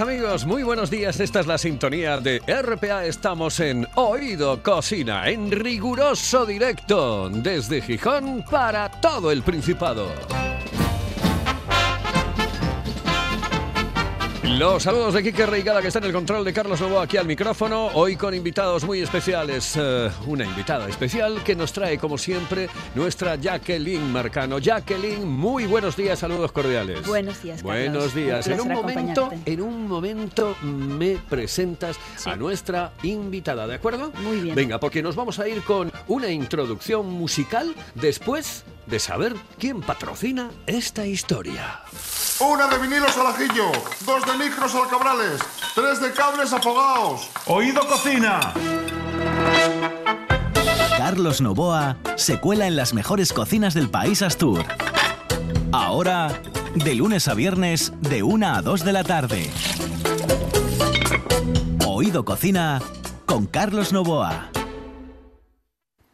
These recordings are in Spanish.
Amigos, muy buenos días. Esta es la sintonía de RPA. Estamos en Oído Cocina, en riguroso directo, desde Gijón para todo el Principado. Los saludos de Quique Reigada que está en el control de Carlos Lobo aquí al micrófono, hoy con invitados muy especiales. Eh, una invitada especial que nos trae como siempre nuestra Jacqueline Marcano. Jacqueline, muy buenos días, saludos cordiales. Buenos días, Carlos. Buenos días. Un En un momento, en un momento me presentas Sí. a nuestra invitada, ¿de acuerdo? Muy bien. Venga, porque nos vamos a ir con una introducción musical después de saber quién patrocina esta historia. Una de vinilos al ajillo, dos de micros al cabrales, tres de cables afogados. Oído Cocina. Carlos Novoa se cuela en las mejores cocinas del país Astur. Ahora, de lunes a viernes, de 1 a 2 de la tarde. Oído Cocina con Carlos Novoa.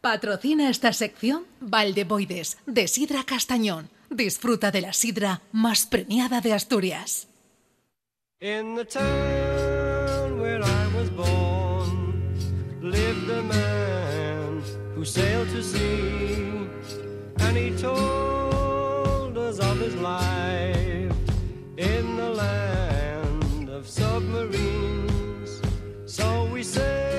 Patrocina esta sección Valdeboides, de Sidra Castañón. Disfruta de la sidra más premiada de Asturias. In the town where I was born lived a man who sailed to sea, and he told us of his life in the land of submarines. So we sailed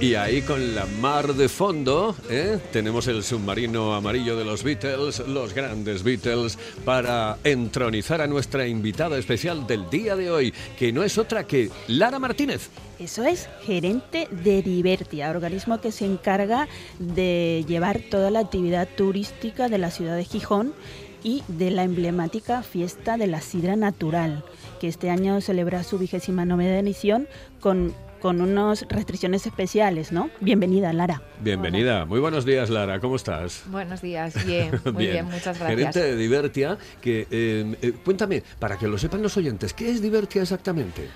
Y ahí con la mar de fondo, ¿eh? tenemos el submarino amarillo de los Beatles, los grandes Beatles, para entronizar a nuestra invitada especial del día de hoy, que no es otra que Lara Martínez. Eso es gerente de Divertia, organismo que se encarga de llevar toda la actividad turística de la ciudad de Gijón y de la emblemática fiesta de la sidra natural, que este año celebra su vigésima novena edición con, con unas restricciones especiales, ¿no? Bienvenida, Lara. Bienvenida, muy buenos días Lara, ¿cómo estás? Buenos días, bien, muy bien, muchas gracias. Gerente de Divertia, que eh, eh, cuéntame, para que lo sepan los oyentes, ¿qué es Divertia exactamente?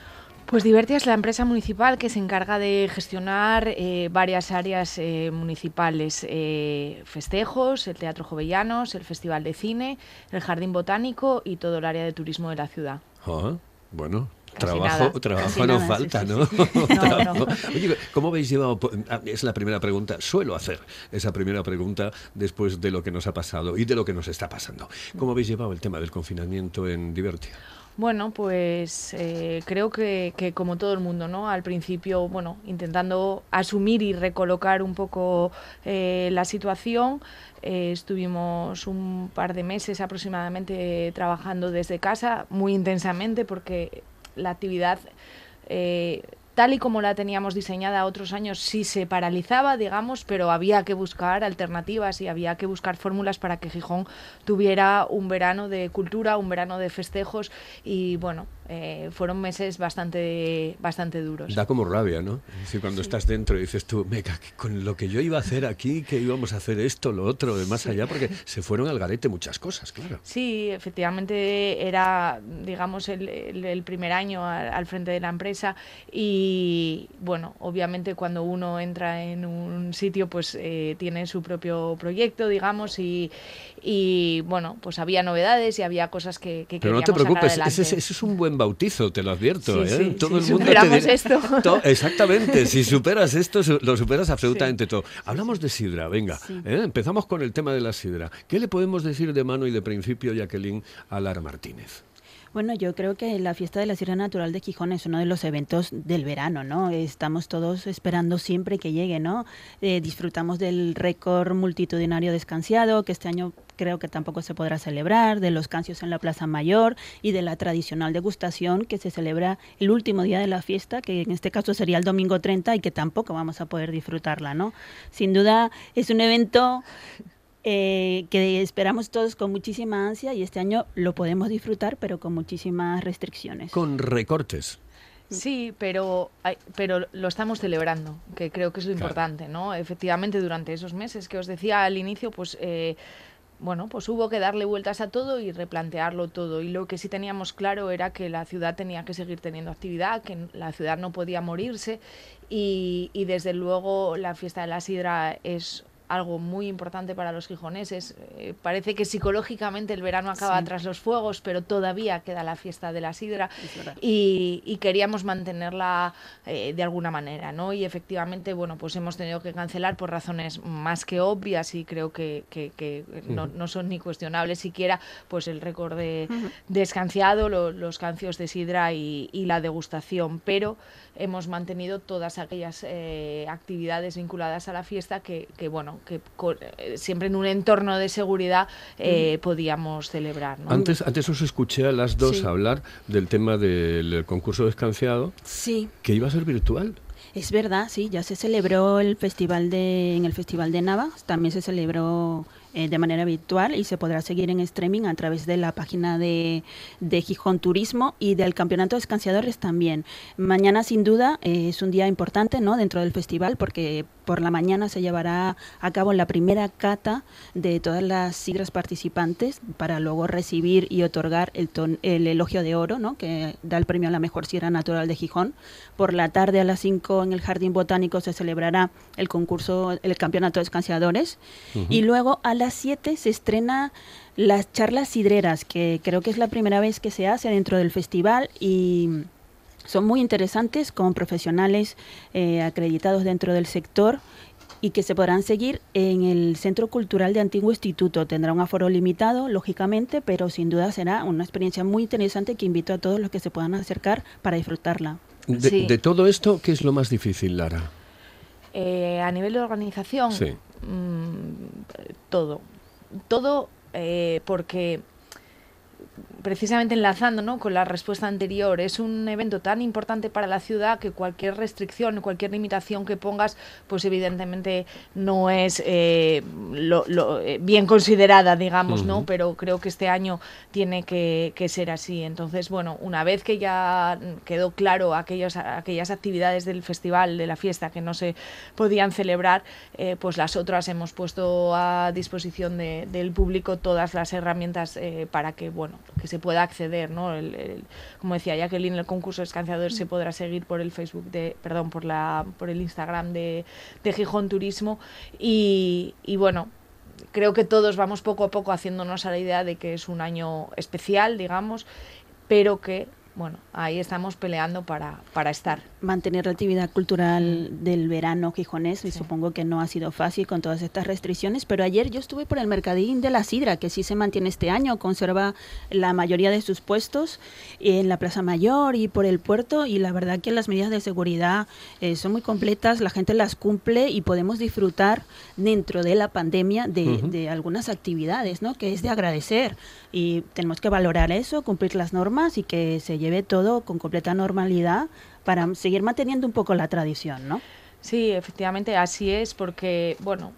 Pues Divertia es la empresa municipal que se encarga de gestionar eh, varias áreas eh, municipales, eh, festejos, el Teatro Jovellanos, el Festival de Cine, el Jardín Botánico y todo el área de turismo de la ciudad. Ah, bueno, trabajo, nada, trabajo no nada, falta, sí, ¿no? sí. Oye, ¿cómo habéis llevado? ah, Es la primera pregunta, suelo hacer esa primera pregunta después de lo que nos ha pasado y de lo que nos está pasando. ¿Cómo habéis llevado el tema del confinamiento en Divertia? Bueno, pues eh, creo que, que como todo el mundo, ¿no? Al principio, bueno, intentando asumir y recolocar un poco eh, la situación, eh, estuvimos un par de meses aproximadamente trabajando desde casa, muy intensamente, porque la actividad, eh, tal y como la teníamos diseñada otros años, sí se paralizaba, digamos, pero había que buscar alternativas y había que buscar fórmulas para que Gijón tuviera un verano de cultura, un verano de festejos y bueno, eh, fueron meses bastante, bastante duros. Da como rabia, ¿no? Si cuando estás dentro y dices tú, que con lo que yo iba a hacer aquí, que íbamos a hacer esto, lo otro, de más allá, porque se fueron al garete muchas cosas, claro. Sí, efectivamente era, digamos, el, el- el primer año al, al frente de la empresa y, bueno, obviamente cuando uno entra en un sitio, pues eh, tiene su propio proyecto, digamos, y, y, bueno, pues había novedades y había cosas que, que Pero no te preocupes, ese, ese es un buen bautizo, te lo advierto. Sí, ¿eh? sí, Todo sí, el mundo superamos te dirá- esto. To- exactamente, si superas esto, lo superas absolutamente todo. Hablamos de sidra, venga. ¿eh? Empezamos con el tema de la sidra. ¿Qué le podemos decir de mano y de principio, Jacqueline, a Lara Martínez? Bueno, yo creo que la fiesta de la Sierra Natural de Gijón es uno de los eventos del verano, ¿no? Estamos todos esperando siempre que llegue, ¿no? Eh, disfrutamos del récord multitudinario descansado, que este año creo que tampoco se podrá celebrar, de los cancios en la Plaza Mayor y de la tradicional degustación que se celebra el último día de la fiesta, que en este caso sería el domingo 30 y que tampoco vamos a poder disfrutarla, ¿no? Sin duda es un evento eh, que esperamos todos con muchísima ansia y este año lo podemos disfrutar, pero con muchísimas restricciones. Con recortes. Sí, pero, pero lo estamos celebrando, que creo que es lo Claro. importante, ¿no? Efectivamente, durante esos meses que os decía al inicio, pues... eh, bueno, pues hubo que darle vueltas a todo y replantearlo todo. Y lo que sí teníamos claro era que la ciudad tenía que seguir teniendo actividad, que la ciudad no podía morirse. Y, y desde luego la fiesta de la sidra es algo muy importante para los gijoneses. Eh, parece que psicológicamente el verano acaba Sí. tras los fuegos, pero todavía queda la fiesta de la sidra y, y queríamos mantenerla eh, de alguna manera, ¿no? Y efectivamente, bueno, pues hemos tenido que cancelar por razones más que obvias y creo que, que- que no, no son ni cuestionables siquiera, pues el récord de, de escanciado, lo- los cancios de sidra y, y la degustación, pero hemos mantenido todas aquellas eh, actividades vinculadas a la fiesta que, que, bueno, que eh, siempre en un entorno de seguridad eh, podíamos celebrar, ¿no? Antes, antes os escuché a las dos Sí. hablar del tema del concurso de escanciado, Sí, que iba a ser virtual. Es verdad, sí, ya se celebró el festival de, en el Festival de Navas, también se celebró eh, de manera virtual y se podrá seguir en streaming a través de la página de, de Gijón Turismo y del Campeonato de Escanciadores también. Mañana, sin duda, eh, es un día importante ¿no? dentro del festival porque por la mañana se llevará a cabo la primera cata de todas las sidras participantes para luego recibir y otorgar el, ton- el elogio de oro, ¿no? que da el premio a la mejor sidra natural de Gijón. Por la tarde a las 5 en el Jardín Botánico se celebrará el concurso, el campeonato de escanciadores. Y luego a las 7 se estrena las charlas sidreras, que creo que es la primera vez que se hace dentro del festival y son muy interesantes con profesionales eh, acreditados dentro del sector y que se podrán seguir en el Centro Cultural de Antiguo Instituto. Tendrá un aforo limitado, lógicamente, pero sin duda será una experiencia muy interesante que invito a todos los que se puedan acercar para disfrutarla. De, Sí. de todo esto, ¿qué es lo más difícil, Lara? Eh, a nivel de organización, Sí. mm, todo. Todo eh, porque precisamente enlazando ¿no? con la respuesta anterior, es un evento tan importante para la ciudad que cualquier restricción, cualquier limitación que pongas, pues evidentemente no es eh, lo- lo, eh, bien considerada, digamos, ¿no? Pero creo que este año tiene que, que ser así. Entonces, bueno, una vez que ya quedó claro aquellos, aquellas actividades del festival, de la fiesta que no se podían celebrar, eh, pues las otras hemos puesto a disposición de- del público todas las herramientas para que, bueno, que se pueda acceder, ¿no? Como decía Jacqueline, el concurso de escanciadores se podrá seguir por el Facebook de, perdón, por la, por el Instagram de, de Gijón Turismo y, y bueno, creo que todos vamos poco a poco haciéndonos a la idea de que es un año especial, digamos, pero que, bueno, ahí estamos peleando para, para estar. Mantener la actividad cultural del verano gijonés y supongo que no ha sido fácil con todas estas restricciones, pero ayer yo estuve por el Mercadín de la Sidra, que sí se mantiene este año, conserva la mayoría de sus puestos en la Plaza Mayor y por el puerto y la verdad que las medidas de seguridad eh, son muy completas, la gente las cumple y podemos disfrutar dentro de la pandemia de, de algunas actividades, ¿no? Que es de agradecer y tenemos que valorar eso, cumplir las normas y que se lleve todo con completa normalidad para seguir manteniendo un poco la tradición, ¿no? Sí, efectivamente, así es, porque, bueno,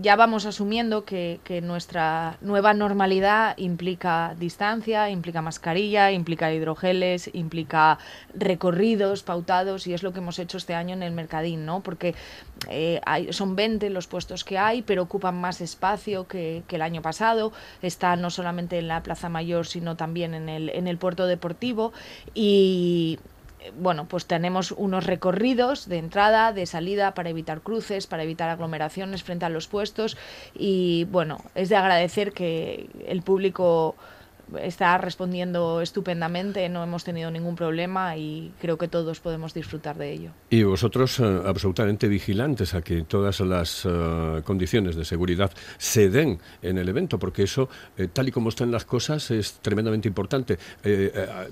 ya vamos asumiendo que, nuestra nueva normalidad implica distancia, implica mascarilla, implica hidrogeles, implica recorridos pautados, y es lo que hemos hecho este año en el Mercadín, ¿no? Porque eh, hay, son 20 los puestos que hay, pero ocupan más espacio que, que el año pasado. Está no solamente en la Plaza Mayor, sino también en el, en el puerto deportivo, y bueno, pues tenemos unos recorridos de entrada, de salida para evitar cruces, para evitar aglomeraciones frente a los puestos y bueno, es de agradecer que el público está respondiendo estupendamente, no hemos tenido ningún problema y creo que todos podemos disfrutar de ello. Y vosotros eh, absolutamente vigilantes a que todas las eh, condiciones de seguridad se den en el evento, porque eso, eh, tal y como están las cosas, es tremendamente importante.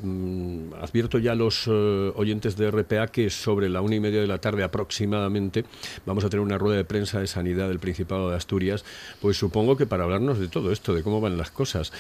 Mm, advierto ya a los oyentes de RPA que sobre la una y media de la tarde aproximadamente vamos a tener una rueda de prensa de sanidad del Principado de Asturias, pues supongo que para hablarnos de todo esto, de cómo van las cosas.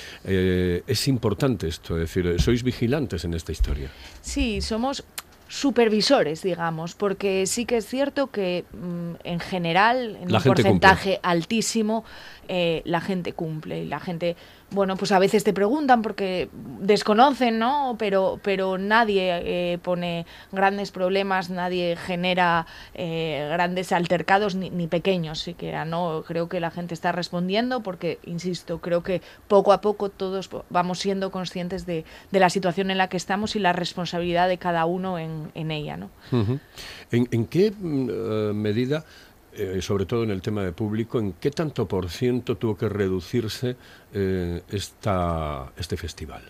Es importante esto, es decir, sois vigilantes en esta historia. Sí, somos supervisores, digamos, porque sí que es cierto que mm, en general, en La un porcentaje altísimo, eh, la gente cumple y la gente, bueno, pues a veces te preguntan porque desconocen, ¿no? Pero, pero nadie eh, pone grandes problemas, nadie genera eh, grandes altercados ni, ni pequeños siquiera, ¿no? Creo que la gente está respondiendo porque, insisto, creo que poco a poco todos vamos siendo conscientes de, de la situación en la que estamos y la responsabilidad de cada uno en, ella, ¿no? Ujú. ¿En, en qué mm, eh, medida, eh, sobre todo en el tema de público, en qué tanto por ciento tuvo que reducirse eh, esta, este festival?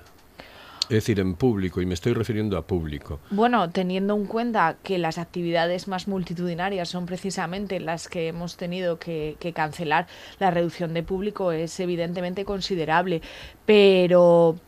Es decir, en público, y me estoy refiriendo a público. Bueno, teniendo en cuenta que las actividades más multitudinarias son precisamente las que hemos tenido que, que cancelar, la reducción de público es evidentemente considerable, pero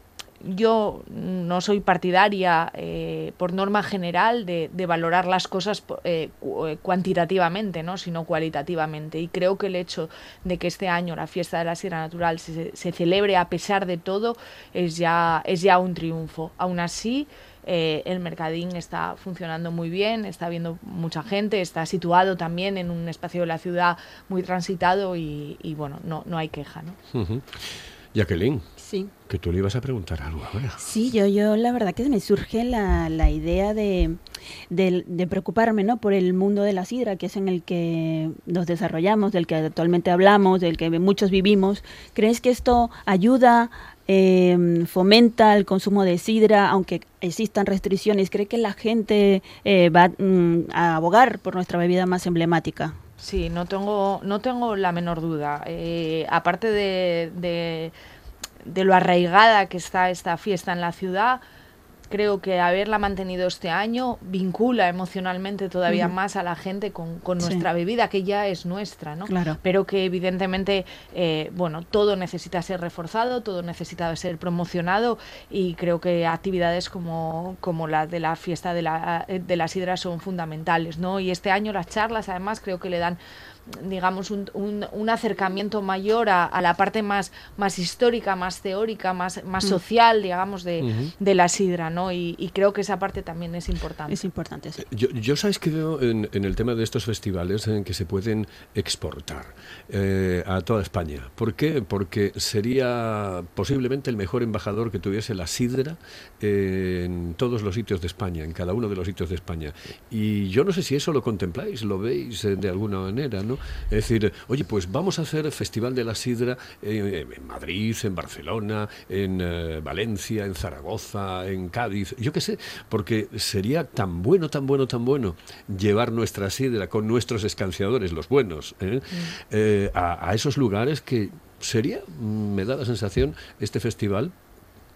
yo no soy partidaria, eh, por norma general, de, valorar las cosas eh, eh, cuantitativamente, ¿no? sino cualitativamente. Y creo que el hecho de que este año la fiesta de la Sierra Natural se, celebre a pesar de todo es ya, es ya un triunfo. Aún así, eh, el mercadín está funcionando muy bien, está viendo mucha gente, está situado también en un espacio de la ciudad muy transitado y, y, bueno, no, no hay queja. ¿no? Jacqueline, Sí. que tú le ibas a preguntar algo ahora. Sí, yo, yo la verdad que me surge la, la idea de, de, de preocuparme ¿no? por el mundo de la sidra, que es en el que nos desarrollamos, del que actualmente hablamos, del que muchos vivimos. ¿Crees que esto ayuda, eh, fomenta el consumo de sidra, aunque existan restricciones? ¿Cree que la gente eh, va mm, a abogar por nuestra bebida más emblemática? Sí, no tengo, no tengo la menor duda. Eh, aparte de, de, de lo arraigada que está esta fiesta en la ciudad, creo que haberla mantenido este año vincula emocionalmente todavía más a la gente con, con Sí. nuestra bebida, que ya es nuestra, ¿no? Claro. Pero que evidentemente, eh, bueno, todo necesita ser reforzado, todo necesita ser promocionado y creo que actividades como, como la de la fiesta de la, de la sidra son fundamentales, ¿no? Y este año las charlas, además, creo que le dan digamos, un, un, un acercamiento mayor a, a la parte más, más histórica, más teórica, más, más Mm. social, digamos, de, de la sidra, ¿no? Y, y creo que esa parte también es importante. Es importante. sí. Yo, yo sabes que veo en, en el tema de estos festivales en que se pueden exportar eh, a toda España. ¿Por qué? Porque sería posiblemente el mejor embajador que tuviese la sidra eh, en todos los sitios de España, en cada uno de los sitios de España. Y yo no sé si eso lo contempláis, lo veis eh, de alguna manera, ¿no? Es decir, oye, pues vamos a hacer Festival de la Sidra en Madrid, en Barcelona, en eh, Valencia, en Zaragoza, en Cádiz, yo qué sé, porque sería tan bueno, tan bueno, tan bueno llevar nuestra sidra con nuestros escanciadores, los buenos, ¿eh? Eh, a, a esos lugares que sería, me da la sensación, este festival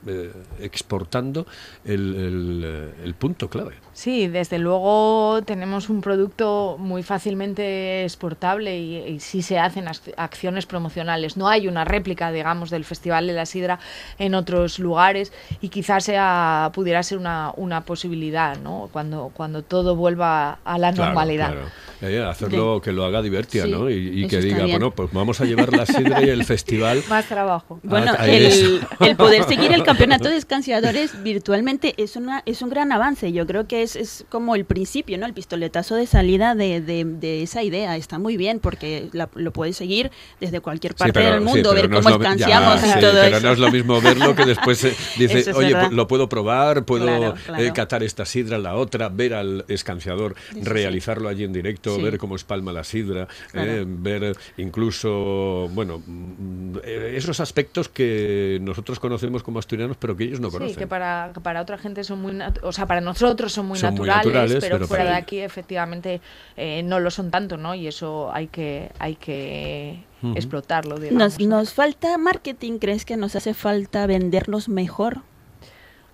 eh, exportando el, el, el punto clave. Sí, desde luego tenemos un producto muy fácilmente exportable y, y sí se hacen ac- acciones promocionales. No hay una réplica, digamos, del Festival de la Sidra en otros lugares y quizás sea, pudiera ser una, una posibilidad, ¿no? Cuando, cuando todo vuelva a la Claro, normalidad. claro. Eh, hacerlo que lo haga divertida, Sí, ¿no? Y, que diga, bien. bueno, pues vamos a llevar la sidra y el festival. Más trabajo. Bueno, el, el poder seguir el campeonato de escanciadores virtualmente es una es un gran avance. Yo creo que es, es como el principio, ¿no? El pistoletazo de salida de, de- de esa idea. Está muy bien porque la- lo puedes seguir desde cualquier Sí, parte pero- del sí, mundo, ver cómo escanciamos ya, y sí, todo pero eso. no es lo mismo verlo que después eh, dice, es oye, verdad. lo puedo probar, puedo Claro, eh, catar esta sidra, la otra, ver al escanciador, sí. realizarlo allí en directo, Sí. ver cómo espalma la sidra, Claro. eh, ver incluso, bueno, mm, eh, esos aspectos que nosotros conocemos como asturianos, pero que ellos no Sí, conocen. que para, que para otra gente son muy, o sea, para nosotros son muy Son muy naturales, pero, pero fuera de aquí efectivamente eh, no lo son tanto, ¿no? Y eso hay que hay que explotarlo. Digamos, Nos, nos falta marketing, ¿crees que nos hace falta vendernos mejor?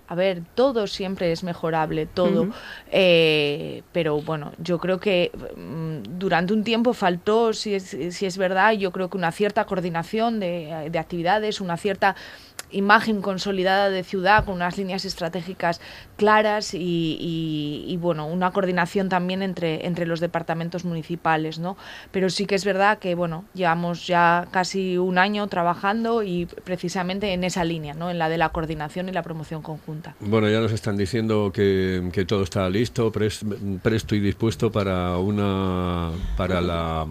A ver, todo siempre es mejorable, todo. Eh, pero bueno, yo creo que mm, durante un tiempo faltó, si es, si es verdad, yo creo que una cierta coordinación de, de actividades, una cierta imagen consolidada de ciudad con unas líneas estratégicas claras y, y- bueno, una coordinación también entre, entre los departamentos municipales, ¿no? Pero sí que es verdad que, bueno, llevamos ya casi un año trabajando y precisamente en esa línea, ¿no? En la de la coordinación y la promoción conjunta. Bueno, ya nos están diciendo que, que todo está listo, pres- presto y dispuesto para una para la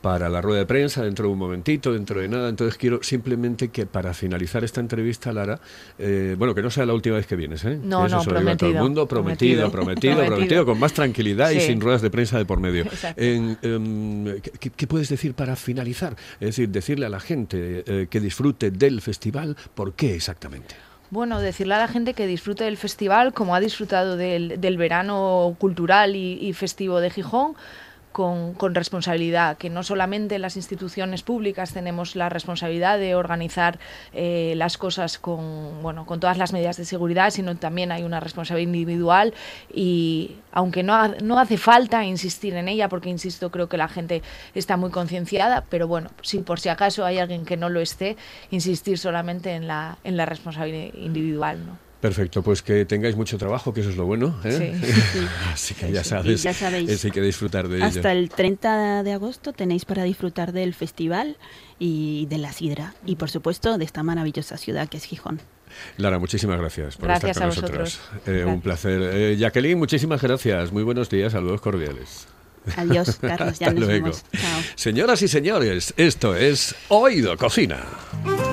para la rueda de prensa dentro de un momentito, dentro de nada. Entonces quiero simplemente que para finalizar esta entrevista, Lara, eh, bueno, que no sea la última vez que vienes, ¿eh? No, eso no, se lo digo a todo el mundo, prometido, prometido. prometido, prometido, Prometido. con más tranquilidad y sin ruedas de prensa de por medio. En, em, ¿qué- ¿qué, qué puedes decir para finalizar? Es decir, decirle a la gente eh, que disfrute del festival, ¿por qué exactamente? Bueno, decirle a la gente que disfrute del festival como ha disfrutado del, del verano cultural y, y festivo de Gijón. Con, con responsabilidad, que no solamente las instituciones públicas tenemos la responsabilidad de organizar eh, las cosas con, bueno, con todas las medidas de seguridad, sino también hay una responsabilidad individual y aunque no, no hace falta insistir en ella, porque insisto, creo que la gente está muy concienciada, pero bueno, si por si acaso hay alguien que no lo esté, insistir solamente en la, en la responsabilidad individual. ¿no? Perfecto, pues que tengáis mucho trabajo, que eso es lo bueno. ¿eh? Sí. Así que ya Sí, sabes, ya sabéis. eso hay que disfrutar de Hasta ello. el 30 de agosto tenéis para disfrutar del festival y de la sidra y por supuesto de esta maravillosa ciudad que es Gijón. Lara, muchísimas gracias por Gracias estar con a nosotros. vosotros. Eh, un placer. Eh, Jacqueline, muchísimas gracias. Muy buenos días, saludos cordiales. Adiós, Carlos, ya Hasta nos luego. vemos. Chao. Señoras y señores, esto es Oído Cocina.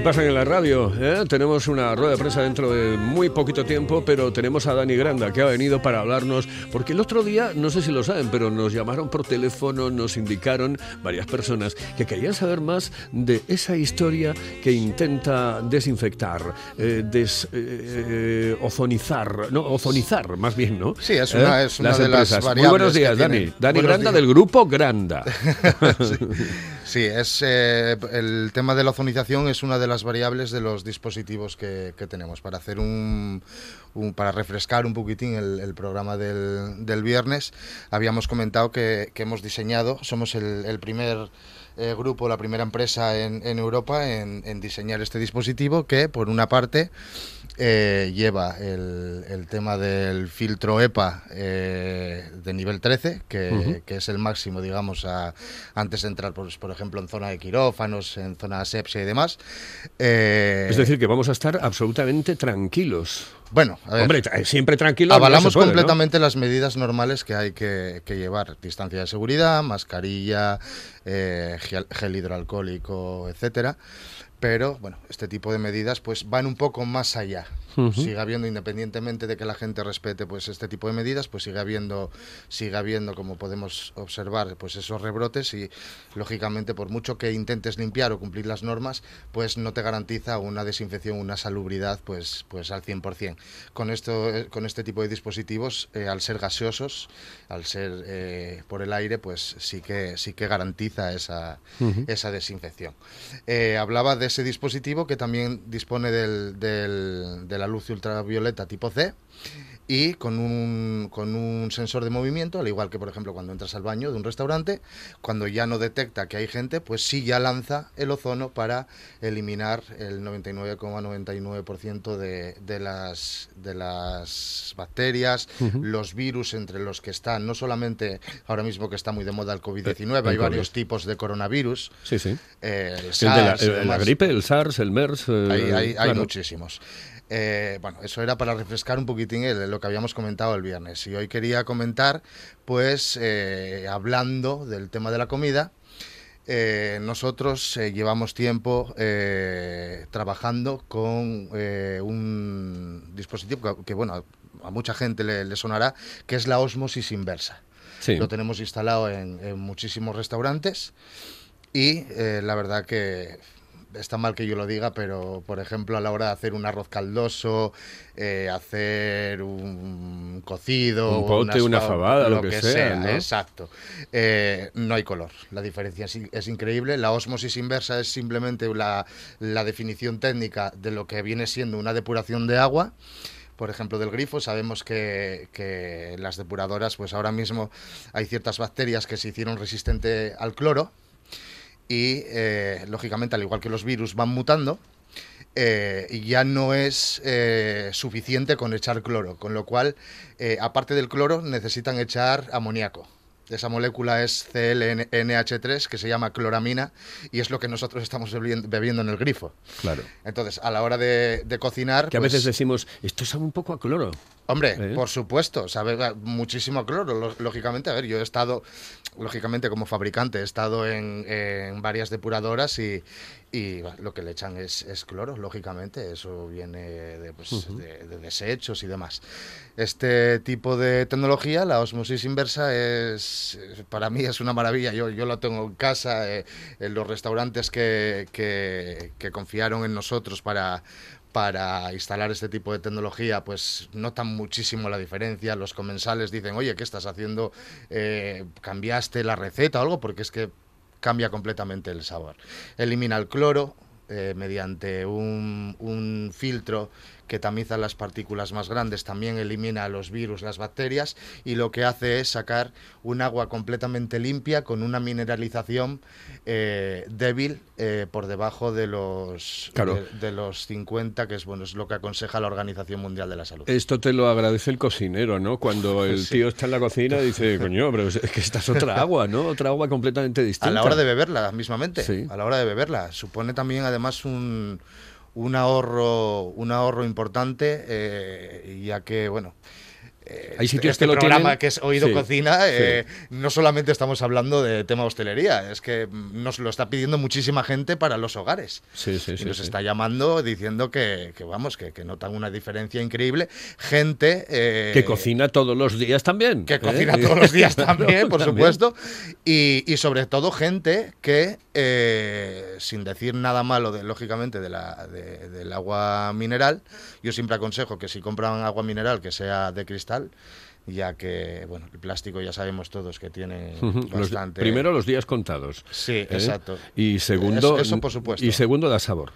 Que pasan en la radio. ¿eh? Tenemos una rueda de prensa dentro de muy poquito tiempo, pero tenemos a Dani Granda que ha venido para hablarnos, porque el otro día, no sé si lo saben, pero nos llamaron por teléfono, nos indicaron varias personas que querían saber más de esa historia que intenta desinfectar, eh, des, eh, eh, no, ozonizar más bien, ¿no? Sí, es una- es una las de las empresas. Muy variables buenos que días, Dani. Dani Buenos Granda días. del grupo Granda. Sí, es eh, el tema de la ozonización es una de las variables de los dispositivos que, que tenemos para hacer un, un- para refrescar un poquitín el, el programa del, del viernes. Habíamos comentado que, hemos diseñado, somos el, el primer eh, grupo, la primera empresa en, en Europa en, en diseñar este dispositivo que por una parte eh, lleva el, el tema del filtro EPA eh, de nivel 13, que, es el máximo, digamos, a- antes de entrar, pues, por ejemplo, en zona de quirófanos, en zona asepsia y demás. Eh, Es decir, que vamos a estar absolutamente tranquilos. bueno, a ver, Hombre, siempre tranquilos. no avalamos completamente las medidas normales que hay que, que llevar. Distancia de seguridad, mascarilla, eh, gel, gel hidroalcohólico, etcétera. Pero bueno, este tipo de medidas pues van un poco más allá. Sigue habiendo, independientemente de que la gente respete pues este tipo de medidas, pues sigue habiendo, sigue habiendo, como podemos observar, pues esos rebrotes y lógicamente por mucho que intentes limpiar o cumplir las normas, pues no te garantiza una desinfección, una salubridad pues, pues al 100%. Con esto, eh, con este tipo de dispositivos, eh, al ser gaseosos, al ser eh, por el aire, pues sí que sí que garantiza esa, esa desinfección. Eh, hablaba de ese dispositivo que también dispone del- del- de la luz ultravioleta tipo C y con un, con un sensor de movimiento, al igual que por ejemplo cuando entras al baño de un restaurante, cuando ya no detecta que hay gente, pues sí ya lanza el ozono para eliminar el 99,99% de, de, las, de las bacterias, los virus entre los que están, no solamente ahora mismo que está muy de moda el COVID-19, El hay varios tipos de coronavirus, Sí, sí. eh, el El de la, el- gripe, el SARS, el MERS. eh, Hay, hay- hay claro. muchísimos. Eh, bueno, eso era para refrescar un poquitín el- lo que habíamos comentado el viernes. Y hoy quería comentar, pues, eh, hablando del tema de la comida, eh, nosotros llevamos tiempo trabajando con un dispositivo que, que, bueno, a, a mucha gente le, le sonará, que es la osmosis inversa. Sí. Lo tenemos instalado en, en muchísimos restaurantes y eh, la verdad que está mal que yo lo diga, pero por ejemplo a la hora de hacer un arroz caldoso, eh, hacer un cocido, Un pote, una fa- fabada, lo que sea, ¿no? exacto. Eh, no hay color, la diferencia es, es increíble. La osmosis inversa es simplemente la, la definición técnica de lo que viene siendo una depuración de agua por ejemplo, del grifo. Sabemos que, que las depuradoras, pues ahora mismo hay ciertas bacterias que se hicieron resistente al cloro y, eh, lógicamente, al igual que los virus van mutando, eh, y ya no es eh, suficiente con echar cloro, con lo cual, eh, aparte del cloro, necesitan echar amoníaco. Esa molécula es CLNH3, que se llama cloramina, y es lo que nosotros estamos bebi- bebiendo en el grifo. Claro. Entonces, a la hora de, de cocinar... Que a pues, veces decimos, esto sabe un poco a cloro. Hombre, ¿Eh? por supuesto, sabe a- muchísimo cloro. Lo- Lógicamente, a ver, yo he estado, lógicamente como fabricante, he estado en, en varias depuradoras y, y va, lo que le echan es, es cloro, lógicamente. Eso viene de, pues, de- de desechos y demás. Este tipo de tecnología, la osmosis inversa, es para mí es una maravilla. Yo, yo lo tengo en casa, eh, en los restaurantes que, que- que confiaron en nosotros para para instalar este tipo de tecnología, pues notan muchísimo la diferencia. Los comensales dicen, oye, ¿qué estás haciendo? Eh, ¿Cambiaste la receta o algo? Porque es que cambia completamente el sabor. Elimina el cloro eh, mediante un, un filtro que tamiza las partículas más grandes, también elimina los virus, las bacterias, y lo que hace es sacar un agua completamente limpia con una mineralización eh, débil eh, por debajo de los, Claro. de, de los 50, que es bueno es lo que aconseja la Organización Mundial de la Salud. Esto te lo agradece el cocinero, ¿no? Cuando el Sí. tío está en la cocina dice, coño, pero es que esta es otra agua, ¿no? Otra agua completamente distinta. A la hora de beberla, mismamente. Sí. A la hora de beberla. Supone también, además, un, un ahorro un ahorro importante, eh, ya que, bueno. Eh, Hay sitios este que lo programa tienen- que es Oído Sí, Cocina, sí. eh, no solamente estamos hablando de tema hostelería, es que nos lo está pidiendo muchísima gente para los hogares. Sí, sí, y nos está llamando diciendo que, que, vamos, que, que notan una diferencia increíble. Gente... eh, Que cocina todos los días también. que cocina todos los días también, por supuesto. Y, y sobre todo gente que, sin decir nada malo, de, lógicamente, de la, de- del agua mineral, yo siempre aconsejo que si compran agua mineral que sea de cristal, ya que, bueno, el plástico ya sabemos todos que tiene bastante... primero los días contados. Sí, ¿eh? exacto. Y segundo, Eso- eso por supuesto. Y segundo da sabor.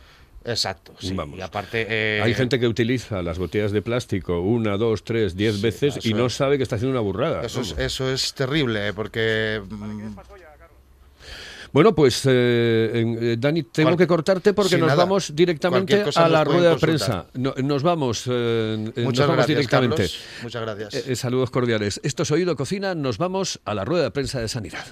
Exacto, sí. Vamos. Y aparte... eh, Hay gente que utiliza las botellas de plástico una, dos, tres, diez veces y no es. sabe que está haciendo una burrada. Eso es, eso es terrible, porque... Bueno, pues eh, eh, Dani, tengo Cual- que cortarte porque nos nada. vamos directamente a la rueda de prensa. No- nos vamos, eh, nos Muchas vamos gracias, directamente. Carlos. Muchas gracias. Eh, eh, saludos cordiales. Esto es Oído Cocina, nos vamos a la rueda de prensa de Sanidad.